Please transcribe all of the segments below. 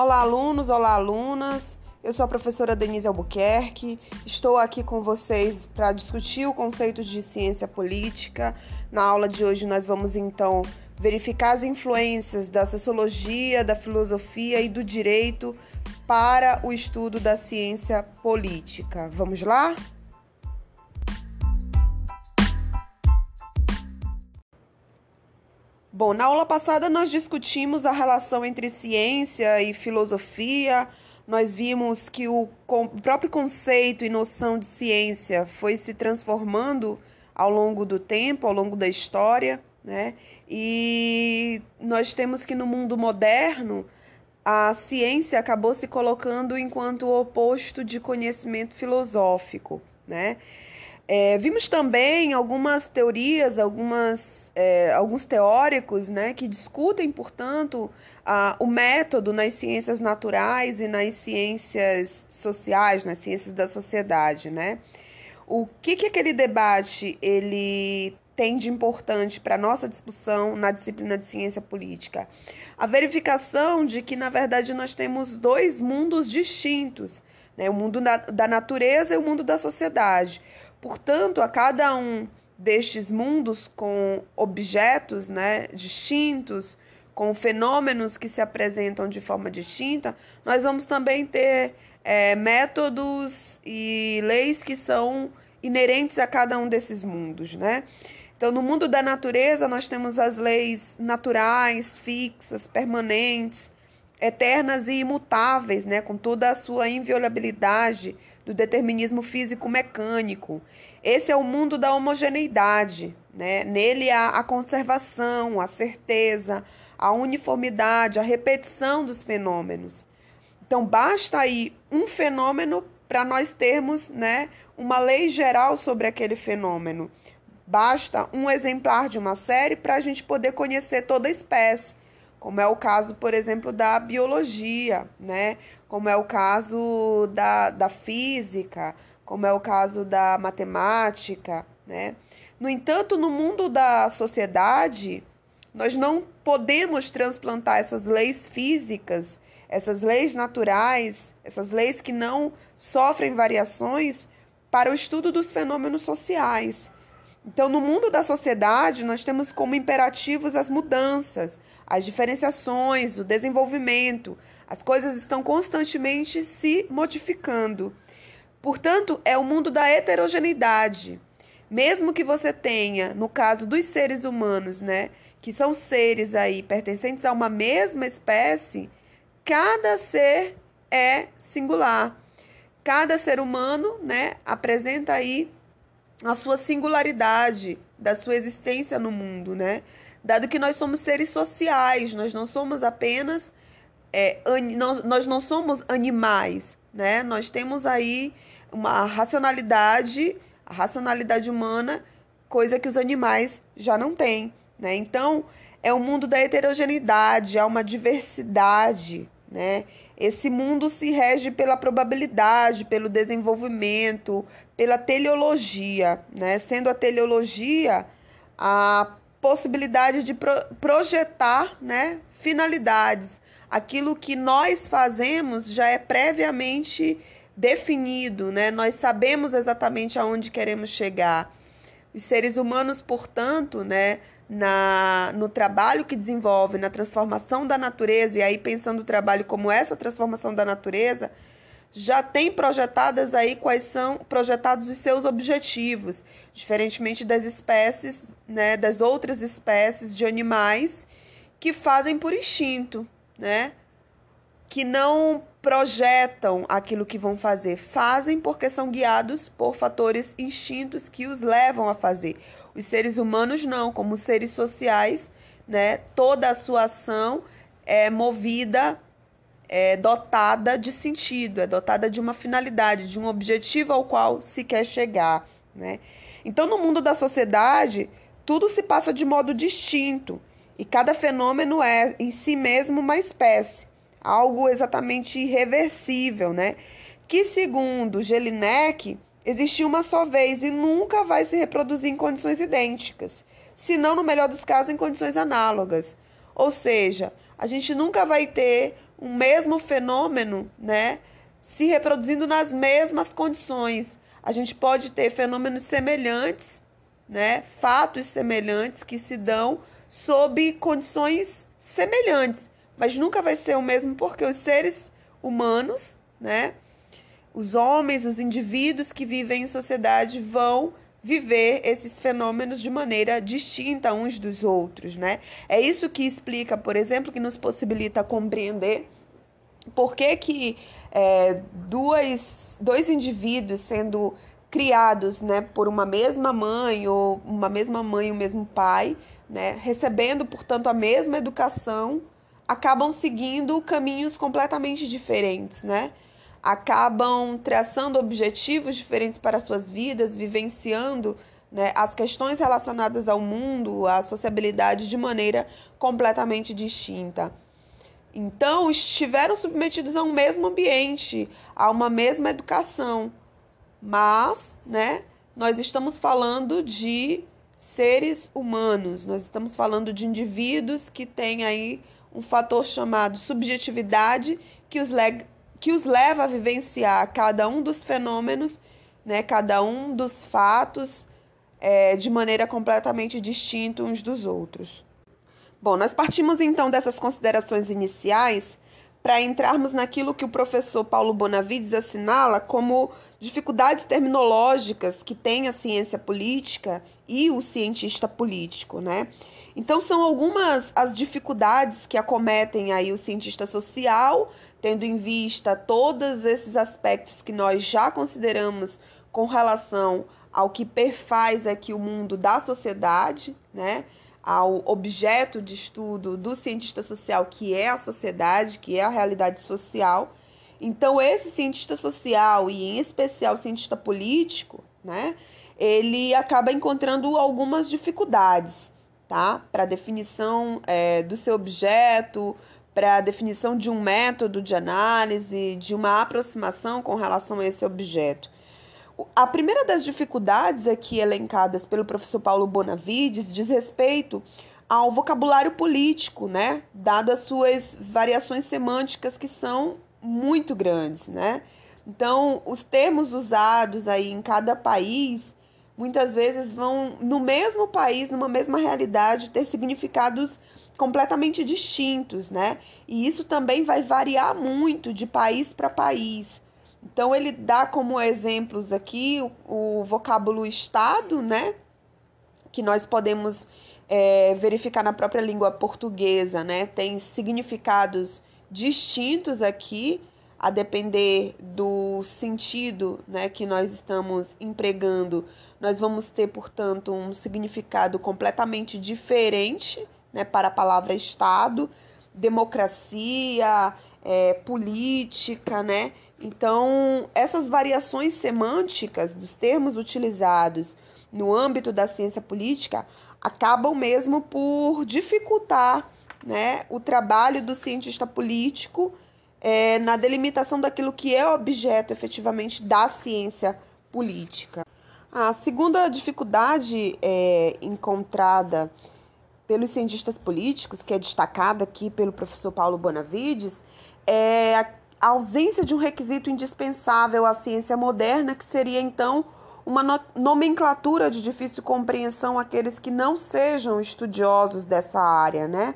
Olá, alunos, olá, alunas. Eu sou a professora Denise Albuquerque. Estou aqui com vocês para discutir o conceito de ciência política. Na aula de hoje, nós vamos então verificar as influências da sociologia, da filosofia e do direito para o estudo da ciência política. Vamos lá? Bom, na aula passada nós discutimos a relação entre ciência e filosofia. Nós vimos que o, próprio conceito e noção de ciência foi se transformando ao longo do tempo, ao longo da história, né? E nós temos que no mundo moderno a ciência acabou se colocando enquanto o oposto de conhecimento filosófico, né? É, vimos também algumas teorias, algumas, é, alguns teóricos né, que discutem, portanto, a, o método nas ciências naturais e nas ciências sociais, nas ciências da sociedade. Né? O que, que aquele debate ele tem de importante para a nossa discussão na disciplina de ciência política? A verificação de que, na verdade, nós temos dois mundos distintos, né? o mundo da, da natureza e o mundo da sociedade. Portanto, a cada um destes mundos com objetos né, distintos, com fenômenos que se apresentam de forma distinta, nós vamos também ter é, métodos e leis que são inerentes a cada um desses mundos, né? Então, no mundo da natureza, nós temos as leis naturais, fixas, permanentes, eternas e imutáveis, né? Com toda a sua inviolabilidade, do determinismo físico-mecânico. Esse é o mundo da homogeneidade. Né? Nele há a conservação, a certeza, a uniformidade, a repetição dos fenômenos. Então, basta aí um fenômeno para nós termos né, uma lei geral sobre aquele fenômeno. Basta um exemplar de uma série para a gente poder conhecer toda a espécie como é o caso, por exemplo, da biologia, né? Como é o caso da, da física, como é o caso da matemática. Né? No entanto, no mundo da sociedade, nós não podemos transplantar essas leis físicas, essas leis naturais, essas leis que não sofrem variações para o estudo dos fenômenos sociais. Então, no mundo da sociedade, nós temos como imperativos as mudanças, as diferenciações, o desenvolvimento. As coisas estão constantemente se modificando. Portanto, é o mundo da heterogeneidade. Mesmo que você tenha, no caso dos seres humanos, né, que são seres aí pertencentes a uma mesma espécie, cada ser é singular. Cada ser humano, né, apresenta aí a sua singularidade da sua existência no mundo, né? Dado que nós somos seres sociais, nós não somos apenas é, nós não somos animais, né? Nós temos aí uma racionalidade, a racionalidade humana, coisa que os animais já não têm, né? Então, é o mundo da heterogeneidade, há uma diversidade, né? Esse mundo se rege pela probabilidade, pelo desenvolvimento, pela teleologia, né? Sendo a teleologia a possibilidade de pro projetar, né, finalidades. Aquilo que nós fazemos já é previamente definido, né? Nós sabemos exatamente aonde queremos chegar. Os seres humanos, portanto, né, na, no trabalho que desenvolve, na transformação da natureza, e aí pensando o trabalho como essa transformação da natureza, já tem projetadas aí quais são projetados os seus objetivos, diferentemente das espécies, né, das outras espécies de animais que fazem por instinto, né? Que não projetam aquilo que vão fazer, fazem porque são guiados por fatores instintos que os levam a fazer. Os seres humanos não, como seres sociais, né? Toda a sua ação é movida, é dotada de sentido, é dotada de uma finalidade, de um objetivo ao qual se quer chegar, né? Então, no mundo da sociedade, tudo se passa de modo distinto e cada fenômeno é em si mesmo uma espécie algo exatamente irreversível, né? Que segundo Jelinek, existe uma só vez e nunca vai se reproduzir em condições idênticas, se não no melhor dos casos em condições análogas. Ou seja, a gente nunca vai ter um mesmo fenômeno, né, se reproduzindo nas mesmas condições. A gente pode ter fenômenos semelhantes, né, fatos semelhantes que se dão sob condições semelhantes, mas nunca vai ser o mesmo porque os seres humanos, né, os homens, os indivíduos que vivem em sociedade vão viver esses fenômenos de maneira distinta uns dos outros, né? É isso que explica, por exemplo, que nos possibilita compreender por que, que é, duas, dois indivíduos sendo criados né, por uma mesma mãe ou uma mesma mãe e o mesmo pai, né, recebendo, portanto, a mesma educação, acabam seguindo caminhos completamente diferentes, né? acabam traçando objetivos diferentes para suas vidas, vivenciando né, as questões relacionadas ao mundo, à sociabilidade de maneira completamente distinta. Então, estiveram submetidos a um mesmo ambiente, a uma mesma educação. Mas, né, nós estamos falando de seres humanos, nós estamos falando de indivíduos que têm aí um fator chamado subjetividade que os, que os leva a vivenciar cada um dos fenômenos, né, cada um dos fatos é, de maneira completamente distinta uns dos outros. Bom, nós partimos então dessas considerações iniciais para entrarmos naquilo que o professor Paulo Bonavides assinala como dificuldades terminológicas que tem a ciência política e o cientista político, né? Então são algumas as dificuldades que acometem aí o cientista social, tendo em vista todos esses aspectos que nós já consideramos com relação ao que perfaz aqui o mundo da sociedade, né? Ao objeto de estudo do cientista social, que é a sociedade, que é a realidade social. Então, esse cientista social, e em especial cientista político, né? Ele acaba encontrando algumas dificuldades, tá? Para definição é, do seu objeto, para a definição de um método de análise, de uma aproximação com relação a esse objeto. A primeira das dificuldades aqui elencadas pelo professor Paulo Bonavides diz respeito ao vocabulário político, né? Dado as suas variações semânticas que são muito grandes, né? Então, os termos usados aí em cada país muitas vezes vão no mesmo país, numa mesma realidade, ter significados completamente distintos, né? E isso também vai variar muito de país para país. Então ele dá como exemplos aqui o, o vocábulo estado, né? Que nós podemos é, verificar na própria língua portuguesa, né? Tem significados distintos aqui, a depender do sentido né, que nós estamos empregando. Nós vamos ter, portanto, um significado completamente diferente né, para a palavra Estado, democracia, é, política, né? Então, essas variações semânticas dos termos utilizados no âmbito da ciência política acabam mesmo por dificultar né, o trabalho do cientista político é, na delimitação daquilo que é objeto efetivamente da ciência política. A segunda dificuldade é, encontrada pelos cientistas políticos, que é destacada aqui pelo professor Paulo Bonavides, é a ausência de um requisito indispensável à ciência moderna, que seria então uma nomenclatura de difícil compreensão àqueles que não sejam estudiosos dessa área, né?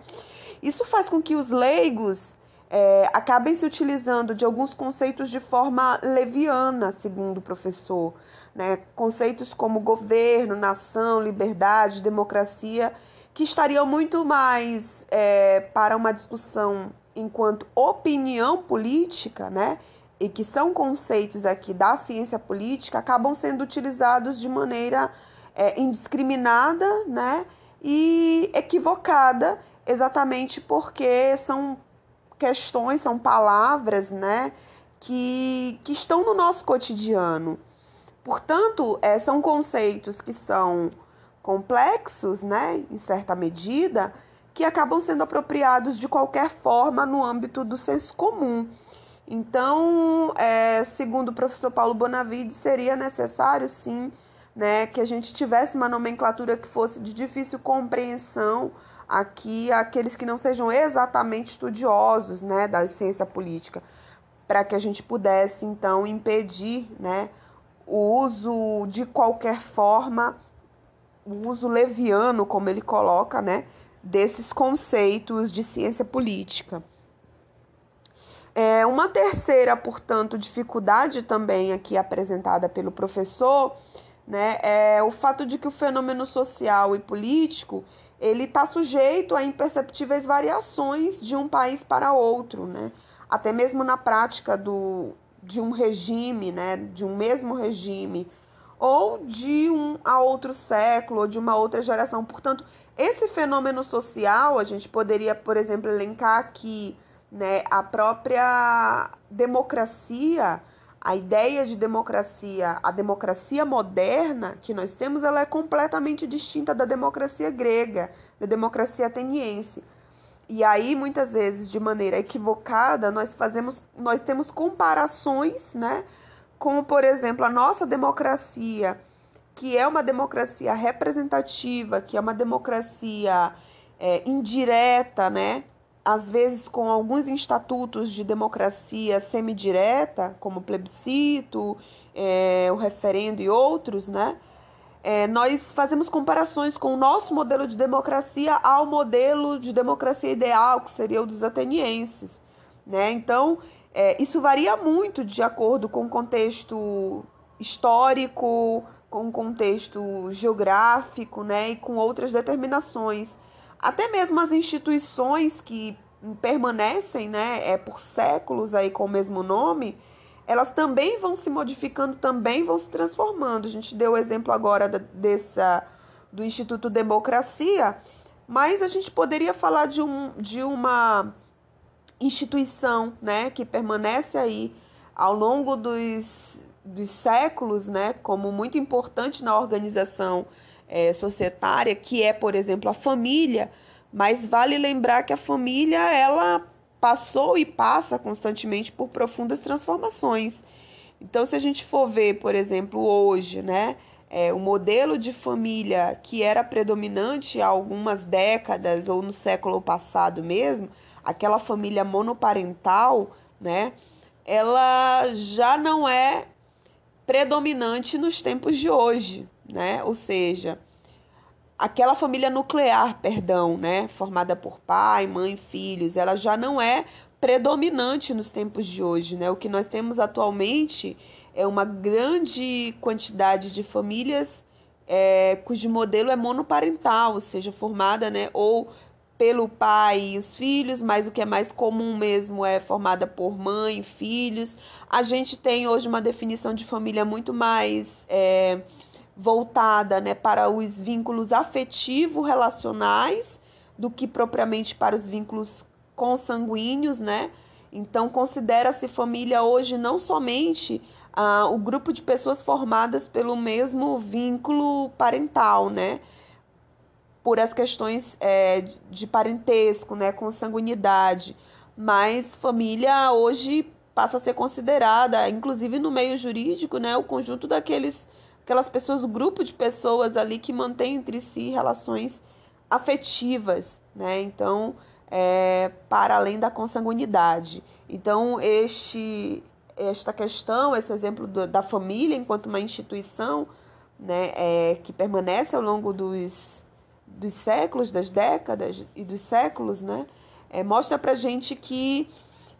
Isso faz com que os leigos é, acabem se utilizando de alguns conceitos de forma leviana, segundo o professor. Né? Conceitos como governo, nação, liberdade, democracia que estariam muito mais é, para uma discussão enquanto opinião política, né? E que são conceitos aqui da ciência política, acabam sendo utilizados de maneira é, indiscriminada, né? E equivocada, exatamente porque são questões, são palavras, né? Que, que estão no nosso cotidiano. Portanto, é, são conceitos que são complexos, né, em certa medida, que acabam sendo apropriados de qualquer forma no âmbito do senso comum. Então, é, segundo o professor Paulo Bonavides, seria necessário sim né, que a gente tivesse uma nomenclatura que fosse de difícil compreensão aqui aqueles que não sejam exatamente estudiosos né, da ciência política, para que a gente pudesse então impedir né, o uso de qualquer forma, o uso leviano, como ele coloca, né, desses conceitos de ciência política. É, uma terceira, portanto, dificuldade também aqui apresentada pelo professor né, é o fato de que o fenômeno social e político ele está sujeito a imperceptíveis variações de um país para outro, né? Até mesmo na prática do, de um regime, né? De um mesmo regime, ou de um a outro século, ou de uma outra geração. Portanto, esse fenômeno social, a gente poderia, por exemplo, elencar aqui, né, a própria democracia a ideia de democracia, a democracia moderna que nós temos, ela é completamente distinta da democracia grega, da democracia ateniense. E aí, muitas vezes, de maneira equivocada, nós fazemos, nós temos comparações, né, com, por exemplo, a nossa democracia, que é uma democracia representativa, que é uma democracia é, indireta, né, às vezes com alguns estatutos de democracia semidireta, como o plebiscito, é, o referendo e outros, né? É, nós fazemos comparações com o nosso modelo de democracia ao modelo de democracia ideal, que seria o dos atenienses. Né? Então, é, isso varia muito de acordo com o contexto histórico, com o contexto geográfico né? e com outras determinações. Até mesmo as instituições que permanecem né, é, por séculos aí com o mesmo nome, elas também vão se modificando, também vão se transformando. A gente deu o exemplo agora da, dessa, do Instituto Democracia, mas a gente poderia falar de, um, de uma instituição né, que permanece aí ao longo dos, dos séculos, né, como muito importante na organização é, societária, que é, por exemplo, a família, mas vale lembrar que a família ela passou e passa constantemente por profundas transformações. Então, se a gente for ver, por exemplo, hoje, né, é, o modelo de família que era predominante há algumas décadas ou no século passado mesmo, aquela família monoparental, né, ela já não é predominante nos tempos de hoje né? Ou seja, aquela família nuclear, perdão, né, formada por pai, mãe, filhos, ela já não é predominante nos tempos de hoje, né? O que nós temos atualmente é uma grande quantidade de famílias é, cujo modelo é monoparental, ou seja, formada, né, ou pelo pai e os filhos, mas o que é mais comum mesmo é formada por mãe e filhos. A gente tem hoje uma definição de família muito mais é, voltada né, para os vínculos afetivo-relacionais do que propriamente para os vínculos consanguíneos, né? Então, considera-se família hoje não somente ah, o grupo de pessoas formadas pelo mesmo vínculo parental, né? Por as questões é, de parentesco, né? Consanguinidade. Mas família hoje passa a ser considerada, inclusive no meio jurídico, né? O conjunto daqueles aquelas pessoas, o grupo de pessoas ali que mantém entre si relações afetivas, né? Então, é, para além da consanguinidade. Então, este, esta questão, esse exemplo do, da família enquanto uma instituição, né, é, que permanece ao longo dos, dos séculos, das décadas e dos séculos, né, é, mostra para gente que,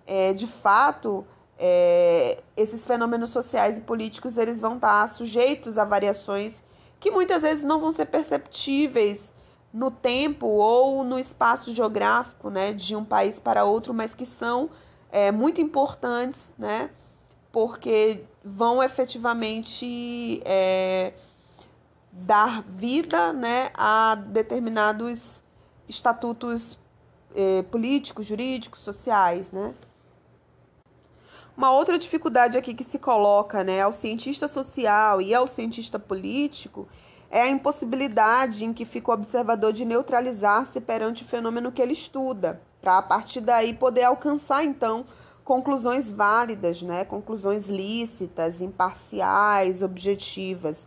é, de fato, é, esses fenômenos sociais e políticos eles vão estar sujeitos a variações que muitas vezes não vão ser perceptíveis no tempo ou no espaço geográfico né, de um país para outro, mas que são é, muito importantes, né, porque vão efetivamente é, dar vida né, a determinados estatutos é, políticos, jurídicos, sociais. Né? Uma outra dificuldade aqui que se coloca né, ao cientista social e ao cientista político é a impossibilidade em que fica o observador de neutralizar-se perante o fenômeno que ele estuda, para a partir daí poder alcançar então conclusões válidas, né, conclusões lícitas, imparciais, objetivas.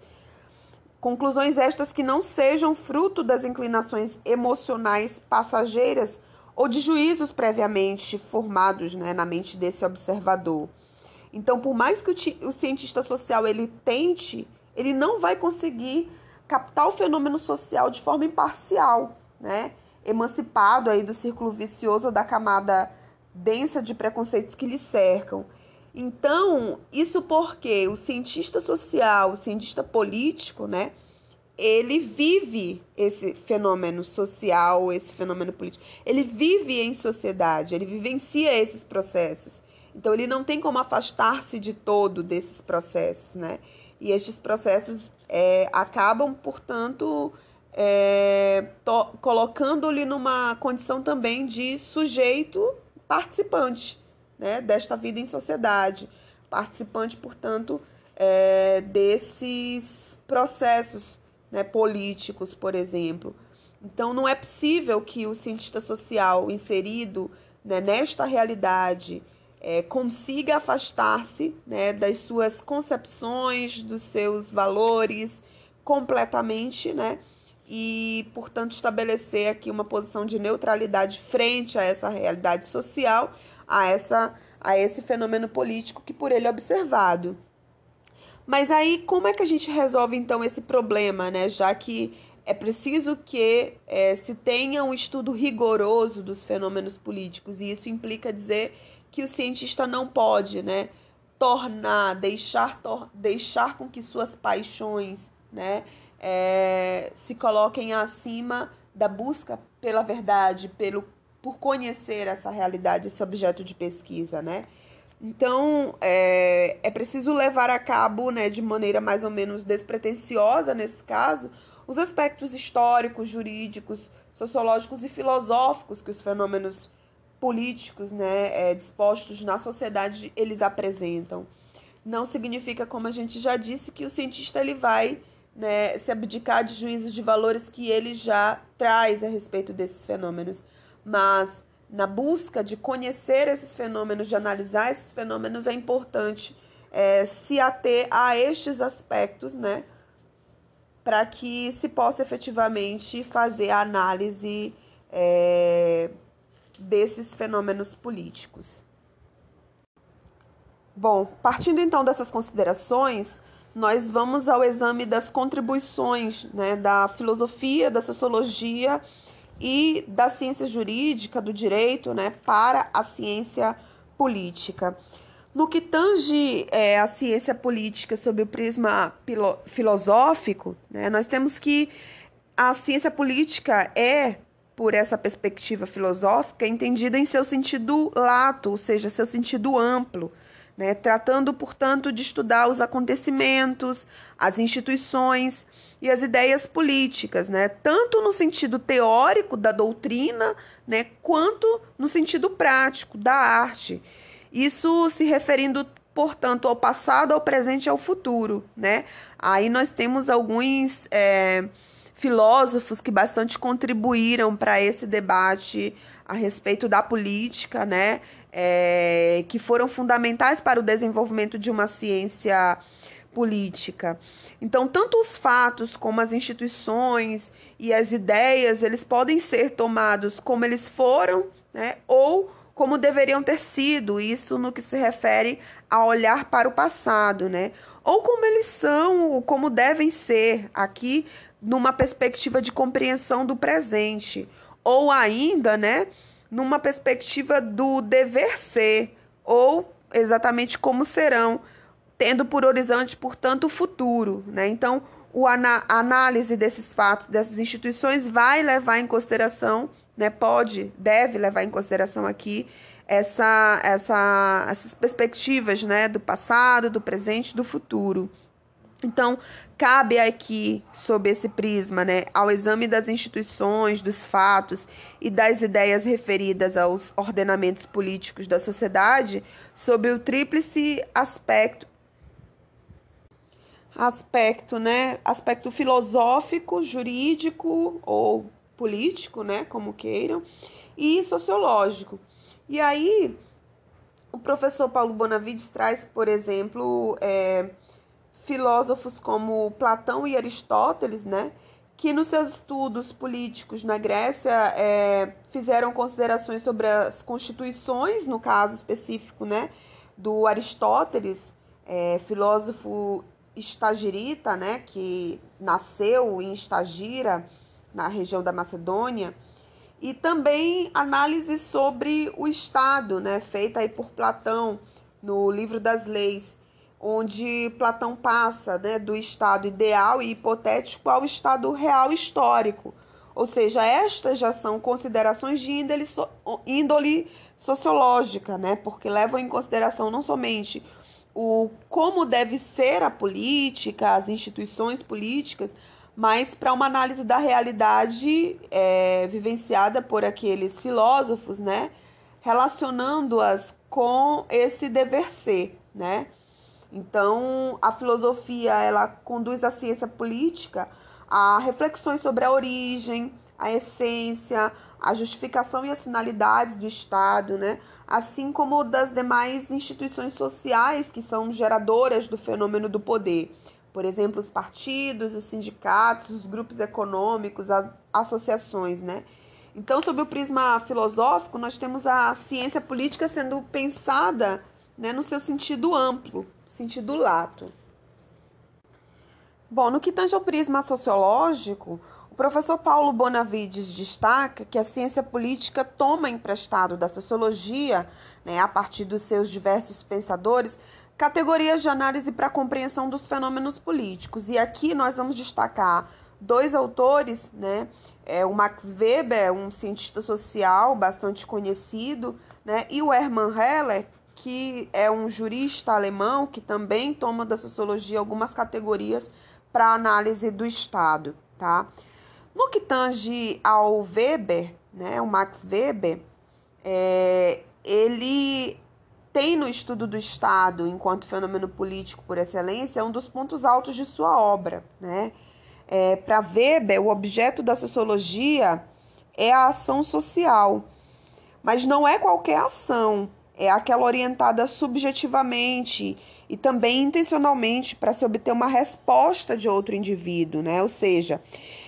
Conclusões estas que não sejam fruto das inclinações emocionais passageiras ou de juízos previamente formados né, na mente desse observador. Então, por mais que o, o cientista social ele tente, ele não vai conseguir captar o fenômeno social de forma imparcial, né? emancipado aí do círculo vicioso ou da camada densa de preconceitos que lhe cercam. Então, isso porque o cientista social, o cientista político, né, ele vive esse fenômeno social, esse fenômeno político. Ele vive em sociedade, ele vivencia esses processos. Então, ele não tem como afastar-se de todo desses processos, né? E estes processos é, acabam, portanto, é, colocando-lhe numa condição também de sujeito participante né, desta vida em sociedade, participante, portanto, é, desses processos né, políticos, por exemplo. Então, não é possível que o cientista social inserido né, nesta realidade é, consiga afastar-se né, das suas concepções, dos seus valores completamente, né? E, portanto, estabelecer aqui uma posição de neutralidade frente a essa realidade social, a, essa, a esse fenômeno político que por ele é observado. Mas aí, como é que a gente resolve então esse problema, né? Já que é preciso que é, se tenha um estudo rigoroso dos fenômenos políticos, e isso implica dizer que o cientista não pode, né, tornar, deixar, tor deixar com que suas paixões, né, é, se coloquem acima da busca pela verdade, pelo por conhecer essa realidade, esse objeto de pesquisa, né? Então, é, é preciso levar a cabo, né, de maneira mais ou menos despretensiosa, nesse caso, os aspectos históricos, jurídicos, sociológicos e filosóficos que os fenômenos políticos, né, é, dispostos na sociedade, eles apresentam. Não significa, como a gente já disse, que o cientista ele vai né, se abdicar de juízos de valores que ele já traz a respeito desses fenômenos mas na busca de conhecer esses fenômenos, de analisar esses fenômenos, é importante é, se ater a estes aspectos, né? Para que se possa efetivamente fazer a análise é, desses fenômenos políticos. Bom, partindo então dessas considerações, nós vamos ao exame das contribuições né, da filosofia, da sociologia e da ciência jurídica, do direito, né, para a ciência política. No que tange é, a ciência política sob o prisma filosófico, né, nós temos que a ciência política é, por essa perspectiva filosófica, entendida em seu sentido lato, ou seja, seu sentido amplo né, tratando, portanto, de estudar os acontecimentos, as instituições e as ideias políticas, né, tanto no sentido teórico da doutrina, né, quanto no sentido prático da arte. Isso se referindo, portanto, ao passado, ao presente e ao futuro. Né? Aí nós temos alguns é, filósofos que bastante contribuíram para esse debate a respeito da política, né? é, que foram fundamentais para o desenvolvimento de uma ciência política. Então, tanto os fatos como as instituições e as ideias, eles podem ser tomados como eles foram, né, ou como deveriam ter sido, isso no que se refere a olhar para o passado, né? Ou como eles são, como devem ser, aqui numa perspectiva de compreensão do presente, ou ainda, né, numa perspectiva do dever ser, ou exatamente como serão, tendo por horizonte, portanto, o futuro. Né? Então, a análise desses fatos, dessas instituições, vai levar em consideração, né, pode, deve levar em consideração aqui essa, essa, essas perspectivas né, do passado, do presente do futuro. Então, cabe aqui, sob esse prisma, né, ao exame das instituições, dos fatos e das ideias referidas aos ordenamentos políticos da sociedade, sob o tríplice aspecto aspecto, né, aspecto filosófico, jurídico ou político, né, como queiram, e sociológico. E aí, o professor Paulo Bonavides traz, por exemplo, é, filósofos como Platão e Aristóteles, né, que nos seus estudos políticos na Grécia é, fizeram considerações sobre as constituições, no caso específico, né, do Aristóteles, é, filósofo estagirita, né, que nasceu em Estagira, na região da Macedônia, e também análise sobre o Estado, né, feita aí por Platão no livro das Leis, onde Platão passa né, do estado ideal e hipotético ao estado real histórico. Ou seja, estas já são considerações de índole, índole sociológica, né, porque levam em consideração não somente o como deve ser a política, as instituições políticas, mas para uma análise da realidade é, vivenciada por aqueles filósofos, né, relacionando-as com esse dever ser, né? Então, a filosofia ela conduz a ciência política a reflexões sobre a origem, a essência, a justificação e as finalidades do Estado, né? Assim como das demais instituições sociais que são geradoras do fenômeno do poder. Por exemplo, os partidos, os sindicatos, os grupos econômicos, as associações, né? Então, sob o prisma filosófico, nós temos a ciência política sendo pensada né, no seu sentido amplo, sentido lato. Bom, no que tange ao prisma sociológico, o professor Paulo Bonavides destaca que a ciência política toma emprestado da sociologia, né, a partir dos seus diversos pensadores, categorias de análise para compreensão dos fenômenos políticos. E aqui nós vamos destacar dois autores, né? É o Max Weber, um cientista social bastante conhecido, né? E o Hermann Heller, que é um jurista alemão que também toma da sociologia algumas categorias para análise do Estado, tá? No que tange ao Weber, né, o Max Weber, é, ele tem no estudo do Estado enquanto fenômeno político por excelência um dos pontos altos de sua obra, né? É, para Weber, o objeto da sociologia é a ação social, mas não é qualquer ação, é aquela orientada subjetivamente e também intencionalmente para se obter uma resposta de outro indivíduo, né? Ou seja,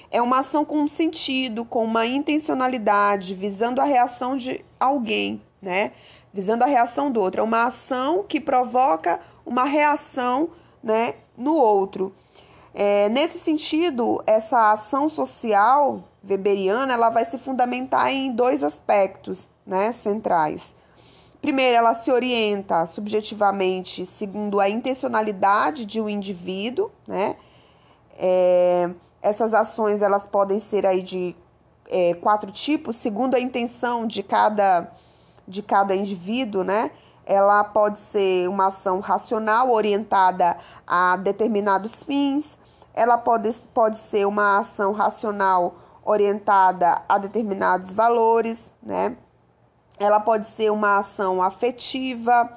é uma ação com sentido, com uma intencionalidade, visando a reação de alguém, né? Visando a reação do outro. É uma ação que provoca uma reação, né, no outro. É, nesse sentido, essa ação social weberiana ela vai se fundamentar em dois aspectos né, centrais. Primeiro, ela se orienta subjetivamente segundo a intencionalidade de um indivíduo, né? É, essas ações elas podem ser aí de é, quatro tipos, segundo a intenção de cada, de cada indivíduo, né? Ela pode ser uma ação racional orientada a determinados fins, ela pode, pode ser uma ação racional orientada a determinados valores, né? Ela pode ser uma ação afetiva,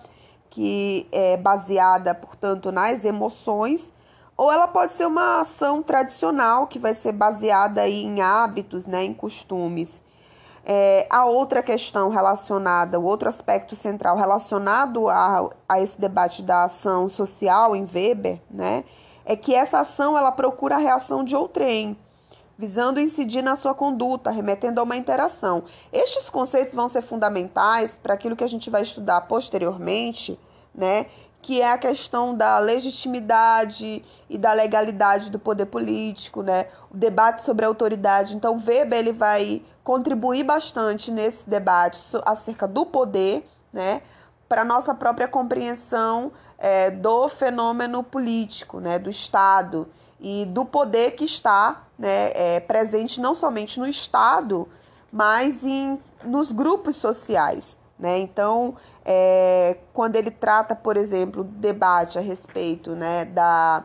que é baseada, portanto, nas emoções, ou ela pode ser uma ação tradicional, que vai ser baseada aí em hábitos, né, em costumes. É, a outra questão relacionada, o outro aspecto central relacionado a, a esse debate da ação social em Weber, né, é que essa ação ela procura a reação de outrem visando incidir na sua conduta, remetendo a uma interação. Estes conceitos vão ser fundamentais para aquilo que a gente vai estudar posteriormente, né? Que é a questão da legitimidade e da legalidade do poder político, né? O debate sobre a autoridade. Então, Weber ele vai contribuir bastante nesse debate acerca do poder, né? Para nossa própria compreensão é, do fenômeno político, né? Do Estado e do poder que está né, é, presente não somente no Estado, mas em, nos grupos sociais. Né? Então, é, quando ele trata, por exemplo, debate a respeito né, da,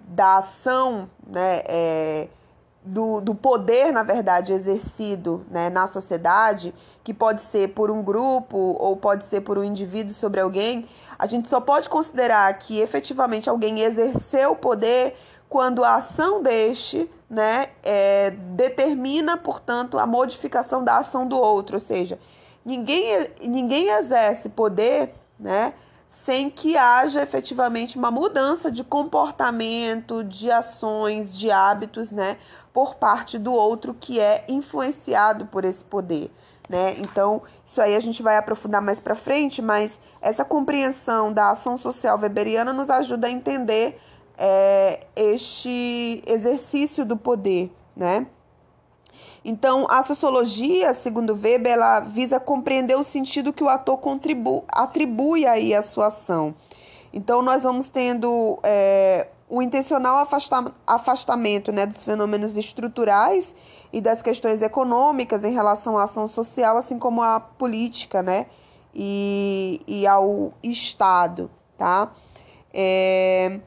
da ação, né, é, do, do poder, na verdade, exercido né, na sociedade, que pode ser por um grupo ou pode ser por um indivíduo sobre alguém, a gente só pode considerar que efetivamente alguém exerceu o poder quando a ação deste né, é, determina, portanto, a modificação da ação do outro. Ou seja, ninguém, ninguém exerce poder né, sem que haja efetivamente uma mudança de comportamento, de ações, de hábitos, né, por parte do outro que é influenciado por esse poder, né? Então, isso aí a gente vai aprofundar mais para frente, mas essa compreensão da ação social weberiana nos ajuda a entender é, este exercício do poder, né? Então, a sociologia, segundo Weber, ela visa compreender o sentido que o ator contribui, atribui aí à sua ação. Então, nós vamos tendo é, o intencional afasta, afastamento né, dos fenômenos estruturais e das questões econômicas em relação à ação social, assim como à política né, e, e ao Estado. Tá? É,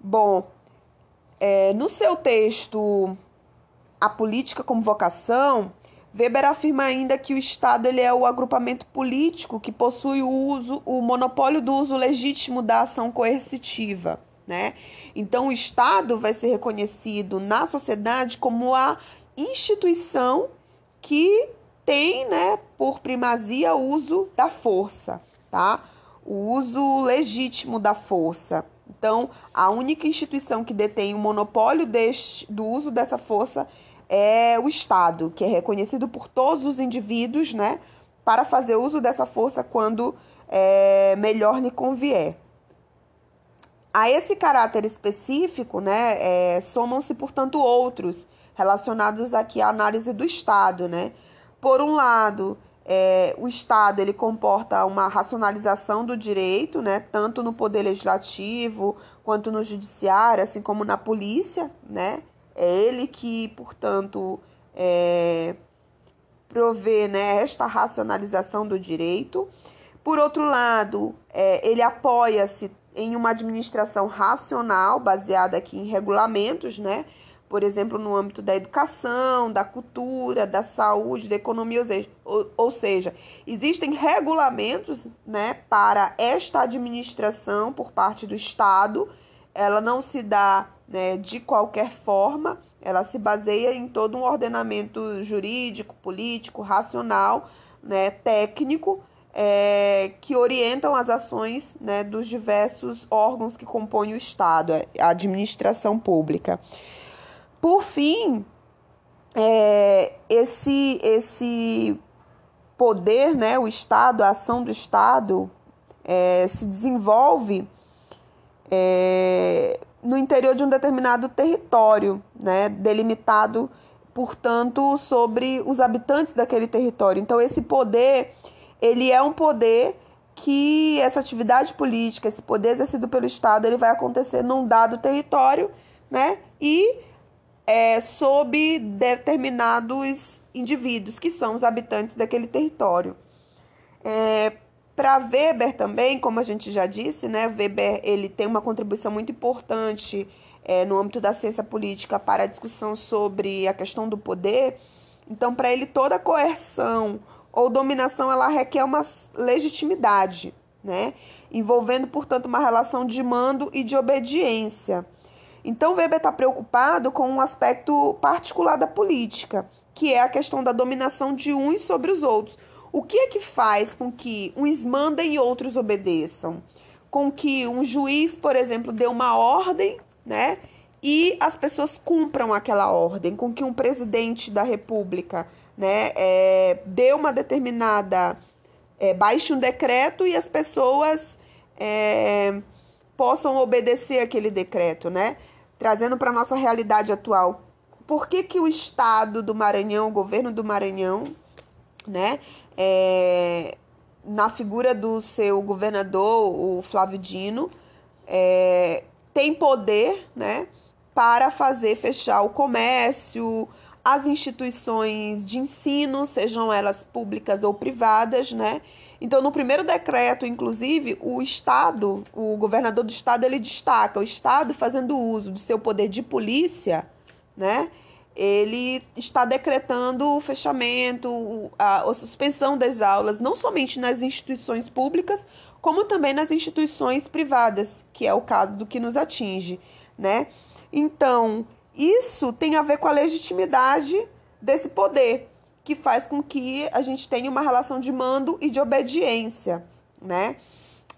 bom, é, no seu texto a política como vocação, Weber afirma ainda que o Estado ele é o agrupamento político que possui o uso, o monopólio do uso legítimo da ação coercitiva, né? Então o Estado vai ser reconhecido na sociedade como a instituição que tem, né, por primazia o uso da força, tá? O uso legítimo da força. Então, a única instituição que detém o monopólio deste, do uso dessa força é o Estado, que é reconhecido por todos os indivíduos, né, para fazer uso dessa força quando é, melhor lhe convier. A esse caráter específico, né, é, somam-se, portanto, outros relacionados aqui à análise do Estado, né. Por um lado, é, o Estado ele comporta uma racionalização do direito, né, tanto no poder legislativo quanto no judiciário, assim como na polícia, né, é ele que, portanto, é, provê né, esta racionalização do direito. Por outro lado, é, ele apoia-se em uma administração racional, baseada aqui em regulamentos, né? Por exemplo, no âmbito da educação, da cultura, da saúde, da economia, ou seja, ou, seja, existem regulamentos né, para esta administração por parte do Estado. Ela não se dá né, de qualquer forma, ela se baseia em todo um ordenamento jurídico, político, racional, né, técnico, é, que orientam as ações né, dos diversos órgãos que compõem o Estado, a administração pública. Por fim, é, esse, esse poder, né, o Estado, a ação do Estado, é, se desenvolve é, no interior de um determinado território, né, delimitado, portanto, sobre os habitantes daquele território. Então, esse poder, ele é um poder que essa atividade política, esse poder exercido pelo Estado, ele vai acontecer num dado território, né, e é, sob determinados indivíduos, que são os habitantes daquele território. É, para Weber também, como a gente já disse, né, Weber ele tem uma contribuição muito importante é, no âmbito da ciência política para a discussão sobre a questão do poder. Então, para ele, toda coerção ou dominação ela requer uma legitimidade, né, envolvendo, portanto, uma relação de mando e de obediência. Então, Weber está preocupado com um aspecto particular da política, que é a questão da dominação de uns sobre os outros o que é que faz com que uns mandem e outros obedeçam? Com que um juiz, por exemplo, dê uma ordem, né? E as pessoas cumpram aquela ordem, com que um presidente da república, né, é, dê uma determinada. É, baixe um decreto e as pessoas é, possam obedecer aquele decreto, né? Trazendo para a nossa realidade atual. Por que, que o Estado do Maranhão, o governo do Maranhão, né, é, na figura do seu governador, o Flávio Dino, é, tem poder né, para fazer fechar o comércio, as instituições de ensino, sejam elas públicas ou privadas, né? Então, no primeiro decreto, inclusive, o Estado, o governador do Estado, ele destaca o Estado fazendo uso do seu poder de polícia, né? Ele está decretando o fechamento, a, a suspensão das aulas, não somente nas instituições públicas, como também nas instituições privadas, que é o caso do que nos atinge, né? Então, isso tem a ver com a legitimidade desse poder, que faz com que a gente tenha uma relação de mando e de obediência, né?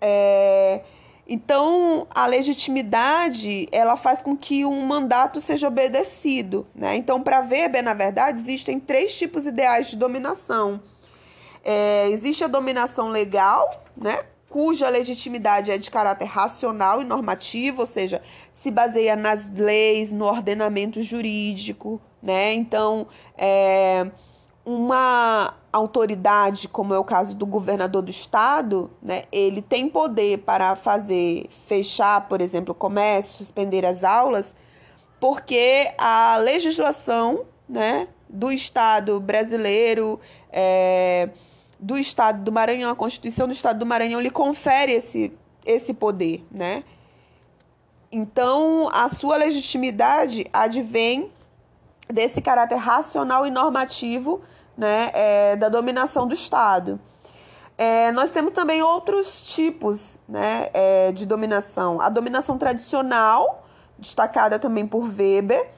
É, então, a legitimidade, ela faz com que um mandato seja obedecido, né? Então, para Weber, na verdade, existem três tipos ideais de dominação. É, existe a dominação legal, né? Cuja legitimidade é de caráter racional e normativo, ou seja, se baseia nas leis, no ordenamento jurídico, né? Então, é, uma autoridade, como é o caso do governador do estado, né, ele tem poder para fazer fechar, por exemplo, o comércio, suspender as aulas, porque a legislação né, do estado brasileiro, é, do estado do Maranhão, a Constituição do estado do Maranhão lhe confere esse, esse poder. Né? Então, a sua legitimidade advém desse caráter racional e normativo né, é, da dominação do Estado. É, nós temos também outros tipos né, é, de dominação. A dominação tradicional, destacada também por Weber,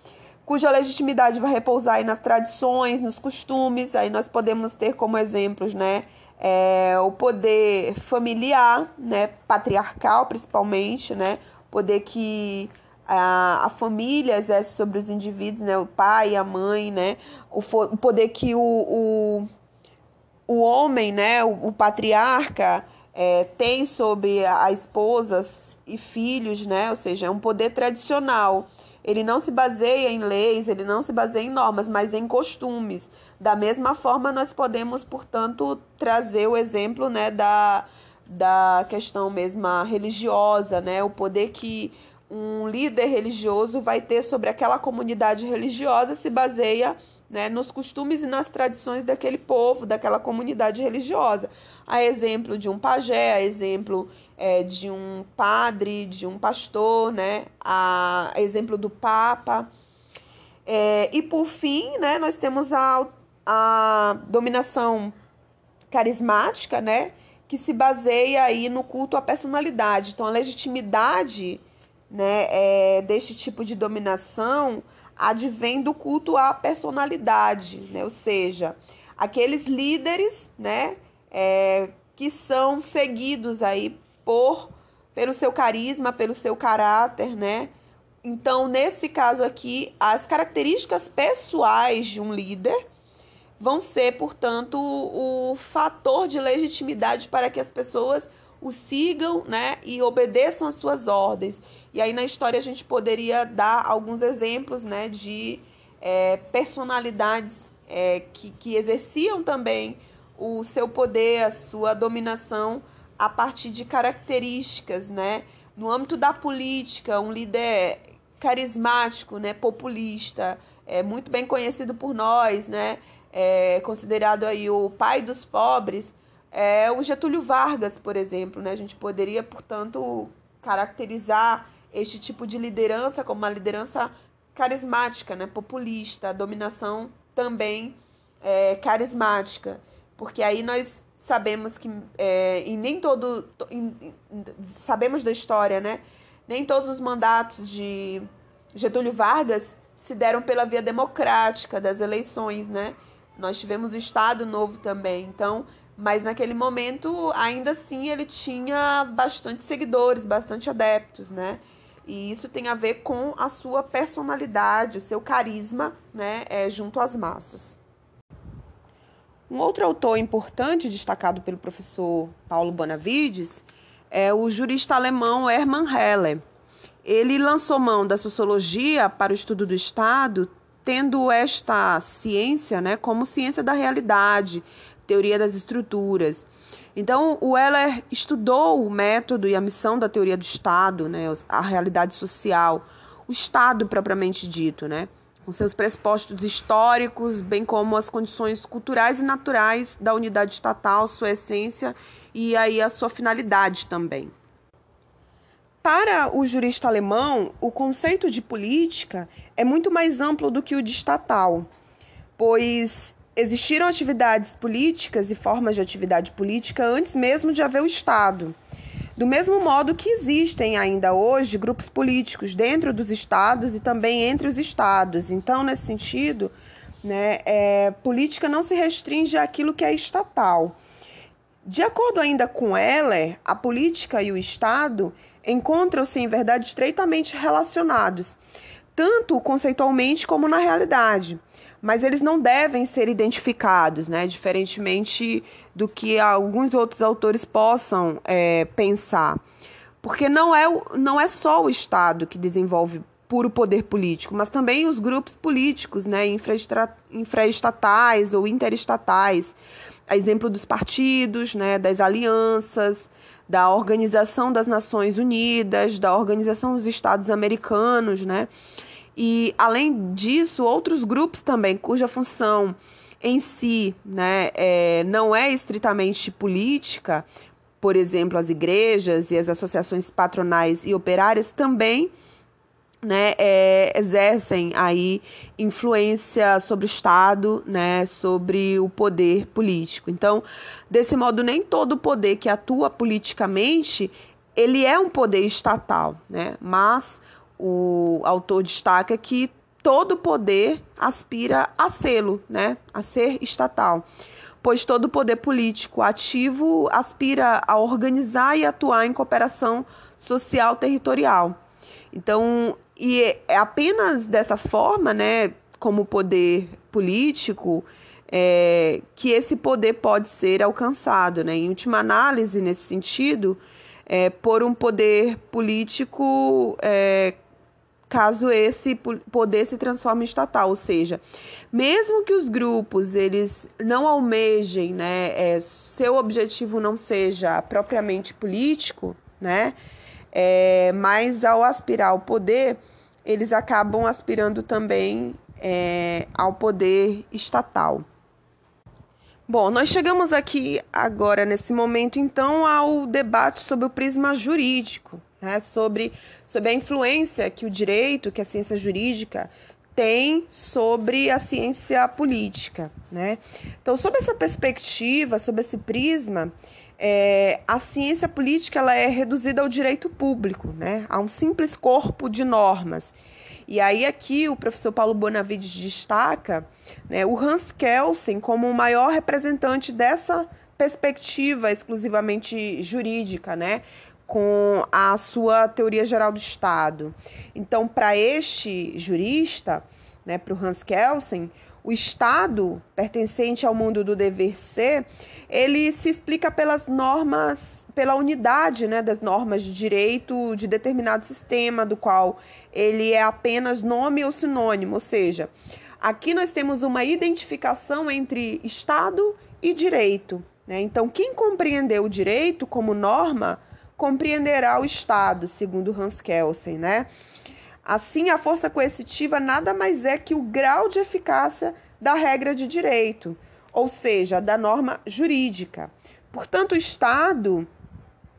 cuja legitimidade vai repousar aí nas tradições, nos costumes. Aí nós podemos ter como exemplos né, é, o poder familiar, né, patriarcal principalmente, né, poder que a, a família exerce sobre os indivíduos, né? O pai, a mãe, né? O, o poder que o, o, o homem, né? O, o patriarca é, tem sobre a, a esposas e filhos, né? Ou seja, é um poder tradicional. Ele não se baseia em leis, ele não se baseia em normas, mas em costumes. Da mesma forma, nós podemos, portanto, trazer o exemplo, né, da, da questão mesma religiosa, né? O poder que um líder religioso vai ter sobre aquela comunidade religiosa se baseia né, nos costumes e nas tradições daquele povo, daquela comunidade religiosa. A exemplo de um pajé, a exemplo é, de um padre, de um pastor, né, a exemplo do Papa. É, e por fim, né, nós temos a, a dominação carismática, né, que se baseia aí no culto à personalidade. Então, a legitimidade né, é, deste tipo de dominação advém do culto à personalidade, né? ou seja, aqueles líderes né, é, que são seguidos aí por pelo seu carisma, pelo seu caráter, né? Então, nesse caso aqui, as características pessoais de um líder vão ser, portanto, o fator de legitimidade para que as pessoas o sigam, né, e obedeçam às suas ordens. E aí na história a gente poderia dar alguns exemplos, né, de é, personalidades é, que, que exerciam também o seu poder, a sua dominação a partir de características, né? No âmbito da política, um líder carismático, né, populista, é muito bem conhecido por nós, né? É considerado aí o pai dos pobres, é, o Getúlio Vargas, por exemplo, né? A gente poderia, portanto, caracterizar este tipo de liderança como uma liderança carismática, né? populista, dominação também é, carismática, porque aí nós sabemos que é, nem todo em, sabemos da história, né? Nem todos os mandatos de Getúlio Vargas se deram pela via democrática das eleições, né? Nós tivemos o Estado Novo também, então mas naquele momento, ainda assim, ele tinha bastante seguidores, bastante adeptos, né? E isso tem a ver com a sua personalidade, o seu carisma, né, é, junto às massas. Um outro autor importante, destacado pelo professor Paulo Bonavides, é o jurista alemão Hermann Heller. Ele lançou mão da sociologia para o estudo do Estado, tendo esta ciência né, como ciência da realidade, teoria das estruturas. Então, o Weller estudou o método e a missão da teoria do Estado, né, a realidade social, o Estado propriamente dito, né, com seus pressupostos históricos, bem como as condições culturais e naturais da unidade estatal, sua essência e aí a sua finalidade também. Para o jurista alemão, o conceito de política é muito mais amplo do que o de estatal, pois existiram atividades políticas e formas de atividade política antes mesmo de haver o Estado. Do mesmo modo que existem ainda hoje grupos políticos dentro dos estados e também entre os estados. Então, nesse sentido, né, é, política não se restringe àquilo que é estatal. De acordo ainda com Heller, a política e o Estado encontram-se, em verdade, estreitamente relacionados, tanto conceitualmente como na realidade. Mas eles não devem ser identificados, né? diferentemente do que alguns outros autores possam é, pensar. Porque não é, não é só o Estado que desenvolve puro poder político, mas também os grupos políticos, né, infraestatais ou interestatais, a exemplo dos partidos, né, das alianças, da Organização das Nações Unidas, da Organização dos Estados Americanos, né? E além disso, outros grupos também cuja função em si, né, é, não é estritamente política, por exemplo, as igrejas e as associações patronais e operárias também né, é, exercem aí influência sobre o Estado, né, sobre o poder político. Então, desse modo, nem todo poder que atua politicamente ele é um poder estatal, né? Mas o autor destaca que todo poder aspira a sê-lo, né? A ser estatal. Pois todo poder político ativo aspira a organizar e atuar em cooperação social territorial. Então, e é apenas dessa forma, né, como poder político, é, que esse poder pode ser alcançado. Né? Em última análise, nesse sentido, é, por um poder político, é, caso esse poder se transforme em estatal. Ou seja, mesmo que os grupos eles não almejem, né, é, seu objetivo não seja propriamente político, né, é, mas ao aspirar ao poder, eles acabam aspirando também é, ao poder estatal. Bom, nós chegamos aqui agora, nesse momento, então, ao debate sobre o prisma jurídico, né? sobre, sobre a influência que o direito, que a ciência jurídica tem sobre a ciência política. Né? Então, sob essa perspectiva, sob esse prisma, é, a ciência política ela é reduzida ao direito público, né? a um simples corpo de normas. E aí aqui o professor Paulo Bonavides destaca né, o Hans Kelsen como o maior representante dessa perspectiva exclusivamente jurídica, né? Com a sua teoria geral do Estado. Então, para este jurista, né, para o Hans Kelsen, o Estado, pertencente ao mundo do dever ser, ele se explica pelas normas, pela unidade né, das normas de direito de determinado sistema, do qual ele é apenas nome ou sinônimo, ou seja, aqui nós temos uma identificação entre Estado e direito. Né? Então, quem compreendeu o direito como norma compreenderá o Estado, segundo Hans Kelsen, né? Assim, a força coercitiva nada mais é que o grau de eficácia da regra de direito, ou seja, da norma jurídica. Portanto, o Estado,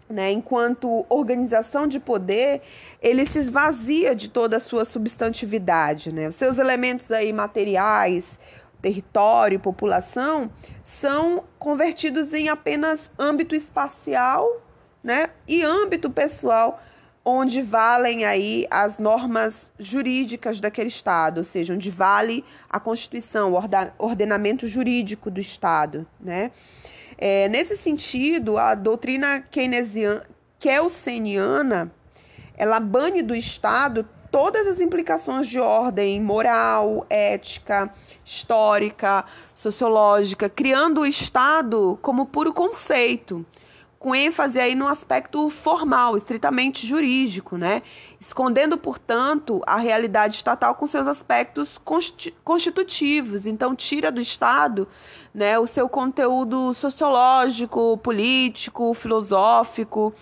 né, enquanto organização de poder, ele se esvazia de toda a sua substantividade, né? Os seus elementos aí materiais, território, população, são convertidos em apenas âmbito espacial, né, e âmbito pessoal onde valem aí as normas jurídicas daquele Estado, ou seja, onde vale a Constituição, o ordenamento jurídico do Estado. Né? É, nesse sentido, a doutrina keynesiana, kelseniana ela bane do Estado todas as implicações de ordem moral, ética, histórica, sociológica, criando o Estado como puro conceito com ênfase aí no aspecto formal, estritamente jurídico, né? Escondendo, portanto, a realidade estatal com seus aspectos constitutivos. Então, tira do Estado né, o seu conteúdo sociológico, político, filosófico.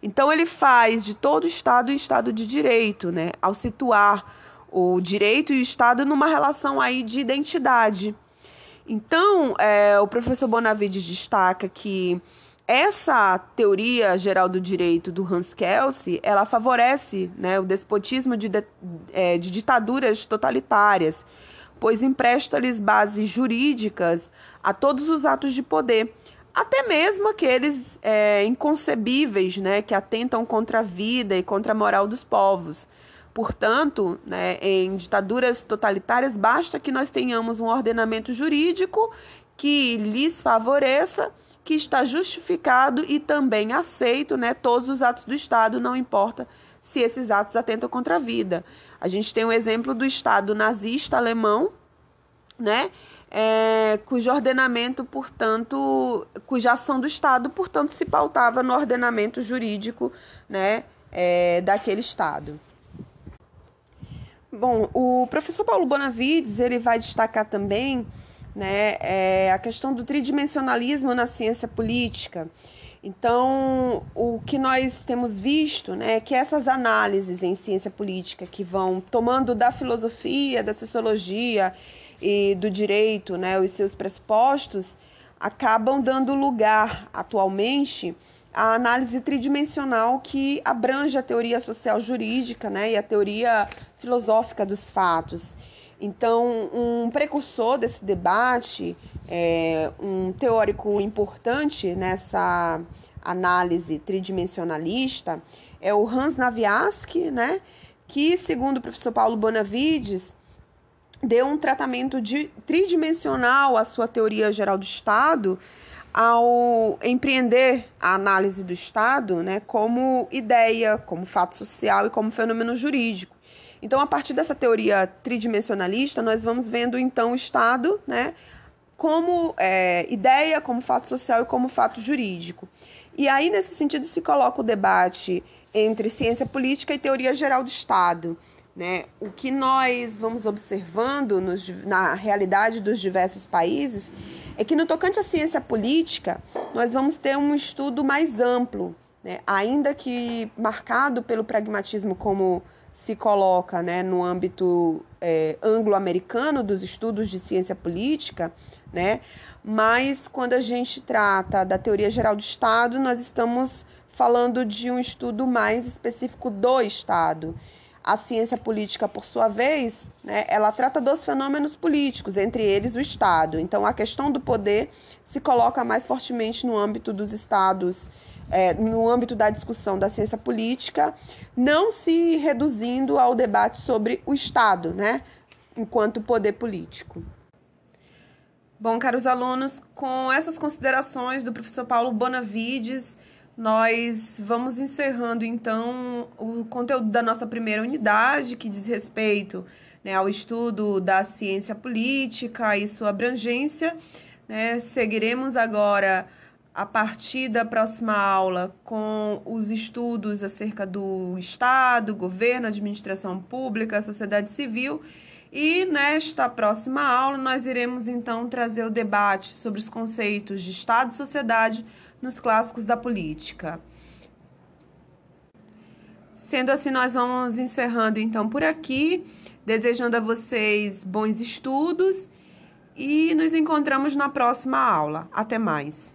Então, ele faz de todo o Estado um Estado de direito, né? Ao situar o direito e o Estado numa relação aí de identidade. Então, é, o professor Bonavides destaca que essa teoria geral do direito do Hans Kelsen, ela favorece né, o despotismo de, de, é, de ditaduras totalitárias, pois empresta-lhes bases jurídicas a todos os atos de poder, até mesmo aqueles é, inconcebíveis, né, que atentam contra a vida e contra a moral dos povos. Portanto, né, em ditaduras totalitárias, basta que nós tenhamos um ordenamento jurídico que lhes favoreça que está justificado e também aceito, né, todos os atos do Estado, não importa se esses atos atentam contra a vida. A gente tem um exemplo do Estado nazista alemão, né, é, cujo ordenamento, portanto, cuja ação do Estado, portanto, se pautava no ordenamento jurídico, né, é, daquele Estado. Bom, o professor Paulo Bonavides ele vai destacar também né, é, a questão do tridimensionalismo na ciência política. Então, o que nós temos visto né, é que essas análises em ciência política que vão tomando da filosofia, da sociologia e do direito né, os seus pressupostos, acabam dando lugar atualmente a análise tridimensional que abrange a teoria social jurídica né, e a teoria filosófica dos fatos. Então, um precursor desse debate, é, um teórico importante nessa análise tridimensionalista, é o Hans Naviaski, né, que, segundo o professor Paulo Bonavides, deu um tratamento de, tridimensional à sua teoria geral do Estado, ao empreender a análise do Estado né, como ideia, como fato social e como fenômeno jurídico. Então, a partir dessa teoria tridimensionalista, nós vamos vendo então o Estado né, como é, ideia, como fato social e como fato jurídico. E aí, nesse sentido, se coloca o debate entre ciência política e teoria geral do Estado. Né? O que nós vamos observando nos, na realidade dos diversos países é que no tocante à ciência política, nós vamos ter um estudo mais amplo, né? ainda que marcado pelo pragmatismo como se coloca né, no âmbito é, anglo-americano dos estudos de ciência política, né? mas quando a gente trata da teoria geral do Estado, nós estamos falando de um estudo mais específico do Estado. A ciência política, por sua vez, né, ela trata dos fenômenos políticos, entre eles o Estado. Então, a questão do poder se coloca mais fortemente no âmbito dos Estados, é, no âmbito da discussão da ciência política, não se reduzindo ao debate sobre o Estado, né, enquanto poder político. Bom, caros alunos, com essas considerações do professor Paulo Bonavides, nós vamos encerrando então o conteúdo da nossa primeira unidade, que diz respeito né, ao estudo da ciência política e sua abrangência. Né? Seguiremos agora, a partir da próxima aula, com os estudos acerca do Estado, governo, administração pública, sociedade civil. E nesta próxima aula, nós iremos então trazer o debate sobre os conceitos de Estado e sociedade nos clássicos da política. Sendo assim, nós vamos encerrando então por aqui, desejando a vocês bons estudos e nos encontramos na próxima aula. Até mais.